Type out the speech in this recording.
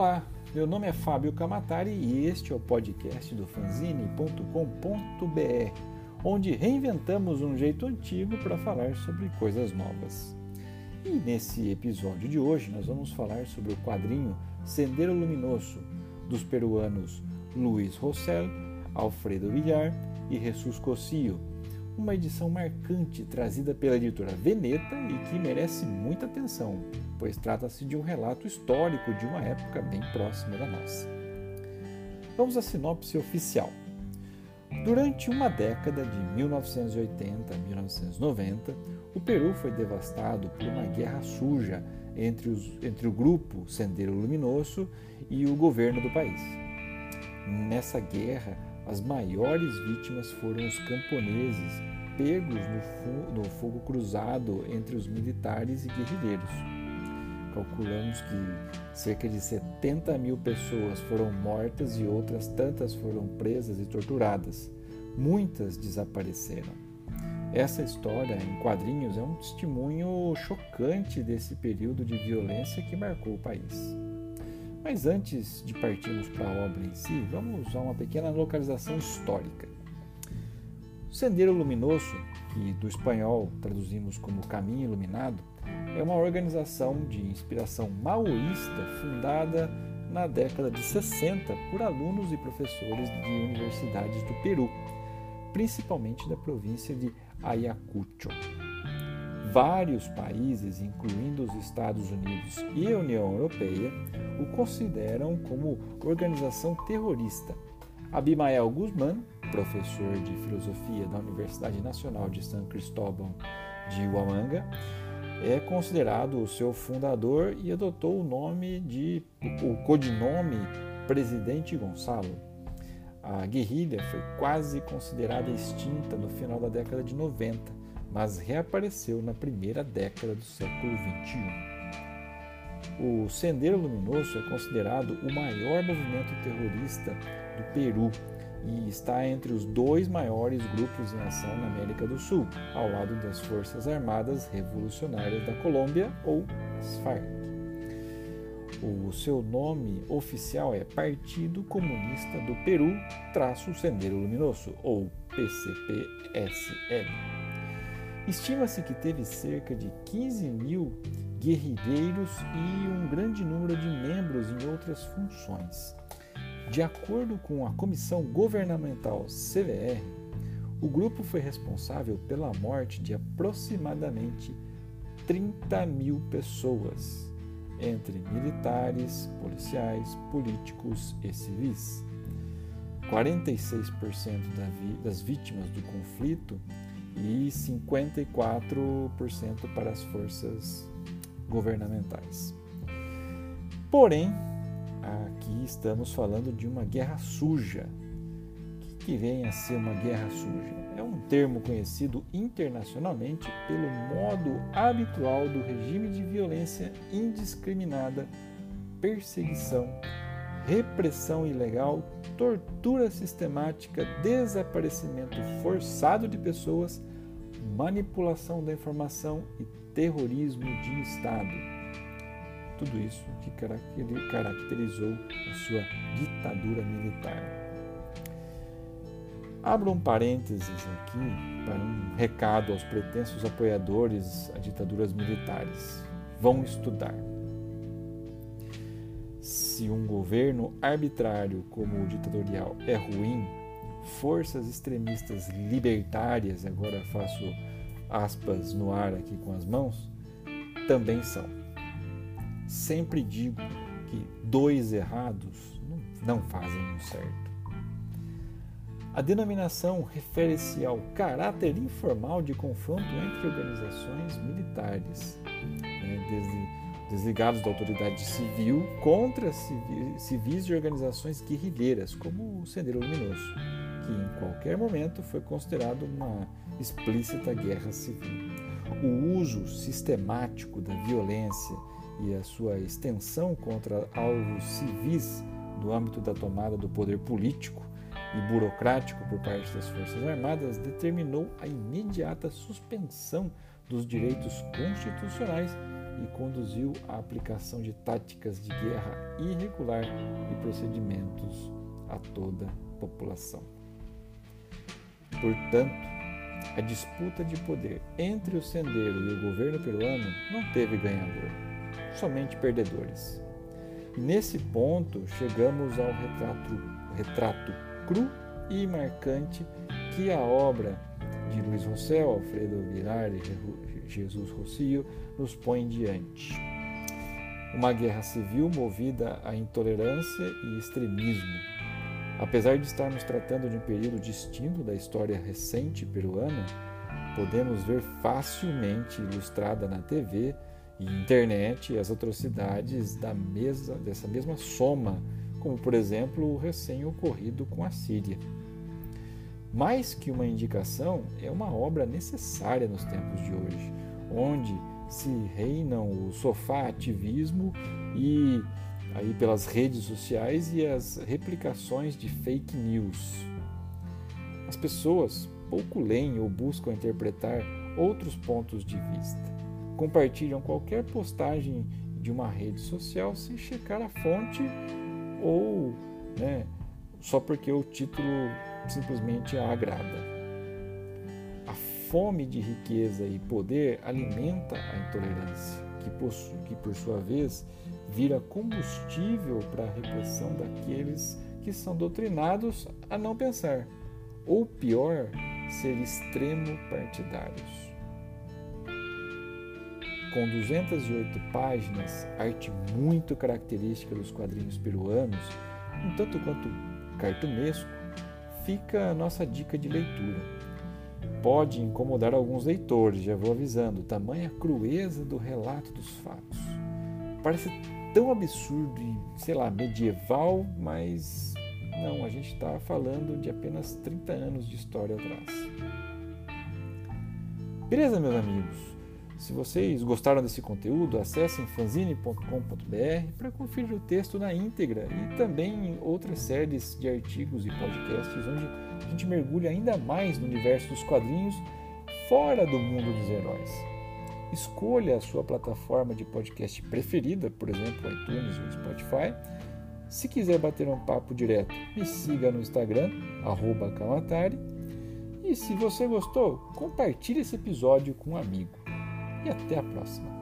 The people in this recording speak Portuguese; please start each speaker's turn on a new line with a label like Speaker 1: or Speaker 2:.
Speaker 1: Olá, meu nome é Fábio Camatari e este é o podcast do fanzine.com.br, onde reinventamos um jeito antigo para falar sobre coisas novas. E nesse episódio de hoje nós vamos falar sobre o quadrinho Sendeiro Luminoso dos peruanos Luiz Rossell, Alfredo Villar e Jesus Cossio, uma edição marcante trazida pela editora Veneta e que merece muita atenção, pois trata-se de um relato histórico de uma época bem próxima da nossa. Vamos à sinopse oficial. Durante uma década de 1980 a 1990, o Peru foi devastado por uma guerra suja entre, os, entre o grupo Sendeiro Luminoso e o governo do país. Nessa guerra, as maiores vítimas foram os camponeses pegos no, no fogo cruzado entre os militares e guerrilheiros. Calculamos que cerca de 70 mil pessoas foram mortas e outras tantas foram presas e torturadas. Muitas desapareceram. Essa história em quadrinhos é um testemunho chocante desse período de violência que marcou o país. Mas antes de partirmos para a obra em si, vamos a uma pequena localização histórica. O Sendeiro Luminoso, que do espanhol traduzimos como Caminho Iluminado, é uma organização de inspiração maoísta fundada na década de 60 por alunos e professores de universidades do Peru, principalmente da província de Ayacucho. Vários países, incluindo os Estados Unidos e a União Europeia, o consideram como organização terrorista. Abimael Guzmán, professor de filosofia da Universidade Nacional de São Cristóbal de Huamanga, é considerado o seu fundador e adotou o nome de o codinome Presidente Gonçalo. A guerrilha foi quase considerada extinta no final da década de 90 mas reapareceu na primeira década do século XXI. O Sendeiro Luminoso é considerado o maior movimento terrorista do Peru e está entre os dois maiores grupos em ação na América do Sul, ao lado das Forças Armadas Revolucionárias da Colômbia ou FARC. O seu nome oficial é Partido Comunista do Peru traço Sendeiro Luminoso ou PCPSL. Estima-se que teve cerca de 15 mil guerrilheiros e um grande número de membros em outras funções. De acordo com a Comissão Governamental CVR, o grupo foi responsável pela morte de aproximadamente 30 mil pessoas, entre militares, policiais, políticos e civis. 46% das vítimas do conflito e 54% para as forças governamentais. Porém, aqui estamos falando de uma guerra suja. O que vem a ser uma guerra suja? É um termo conhecido internacionalmente pelo modo habitual do regime de violência indiscriminada, perseguição, repressão ilegal, tortura sistemática, desaparecimento forçado de pessoas, manipulação da informação e terrorismo de Estado. Tudo isso que caracterizou a sua ditadura militar. Abro um parênteses aqui para um recado aos pretensos apoiadores a ditaduras militares. Vão estudar se um governo arbitrário como o ditatorial é ruim, forças extremistas libertárias, agora faço aspas no ar aqui com as mãos, também são. Sempre digo que dois errados não fazem um certo. A denominação refere-se ao caráter informal de confronto entre organizações militares, né, desde desligados da autoridade civil contra civis e organizações guerrilheiras, como o Sendeiro Luminoso, que em qualquer momento foi considerado uma explícita guerra civil. O uso sistemático da violência e a sua extensão contra alvos civis no âmbito da tomada do poder político e burocrático por parte das Forças Armadas determinou a imediata suspensão dos direitos constitucionais e conduziu à aplicação de táticas de guerra irregular e procedimentos a toda a população. Portanto, a disputa de poder entre o sendeiro e o governo peruano não teve ganhador, somente perdedores. Nesse ponto, chegamos ao retrato, retrato cru e marcante que a obra de Luiz Rossel, Alfredo Vilar e Jesus Rocio nos põe diante. Uma guerra civil movida à intolerância e extremismo. Apesar de estarmos tratando de um período distinto da história recente peruana, podemos ver facilmente ilustrada na TV e internet as atrocidades da mesa, dessa mesma soma, como por exemplo o recém-ocorrido com a Síria. Mais que uma indicação, é uma obra necessária nos tempos de hoje, onde se reinam o sofá ativismo e aí pelas redes sociais e as replicações de fake news. As pessoas pouco leem ou buscam interpretar outros pontos de vista compartilham qualquer postagem de uma rede social sem checar a fonte ou né, só porque o título simplesmente a agrada. Fome de riqueza e poder alimenta a intolerância, que por, que por sua vez vira combustível para a repressão daqueles que são doutrinados a não pensar, ou pior, ser extremo partidários com 208 páginas, arte muito característica dos quadrinhos peruanos, um tanto quanto cartunesco, fica a nossa dica de leitura. Pode incomodar alguns leitores, já vou avisando, tamanha crueza do relato dos fatos. Parece tão absurdo e, sei lá, medieval, mas não, a gente está falando de apenas 30 anos de história atrás. Beleza, meus amigos? Se vocês gostaram desse conteúdo, acessem fanzine.com.br para conferir o texto na íntegra e também outras séries de artigos e podcasts onde a gente mergulha ainda mais no universo dos quadrinhos fora do mundo dos heróis. Escolha a sua plataforma de podcast preferida, por exemplo, iTunes ou Spotify. Se quiser bater um papo direto, me siga no Instagram, Kamatari. E se você gostou, compartilhe esse episódio com um amigo e até a próxima.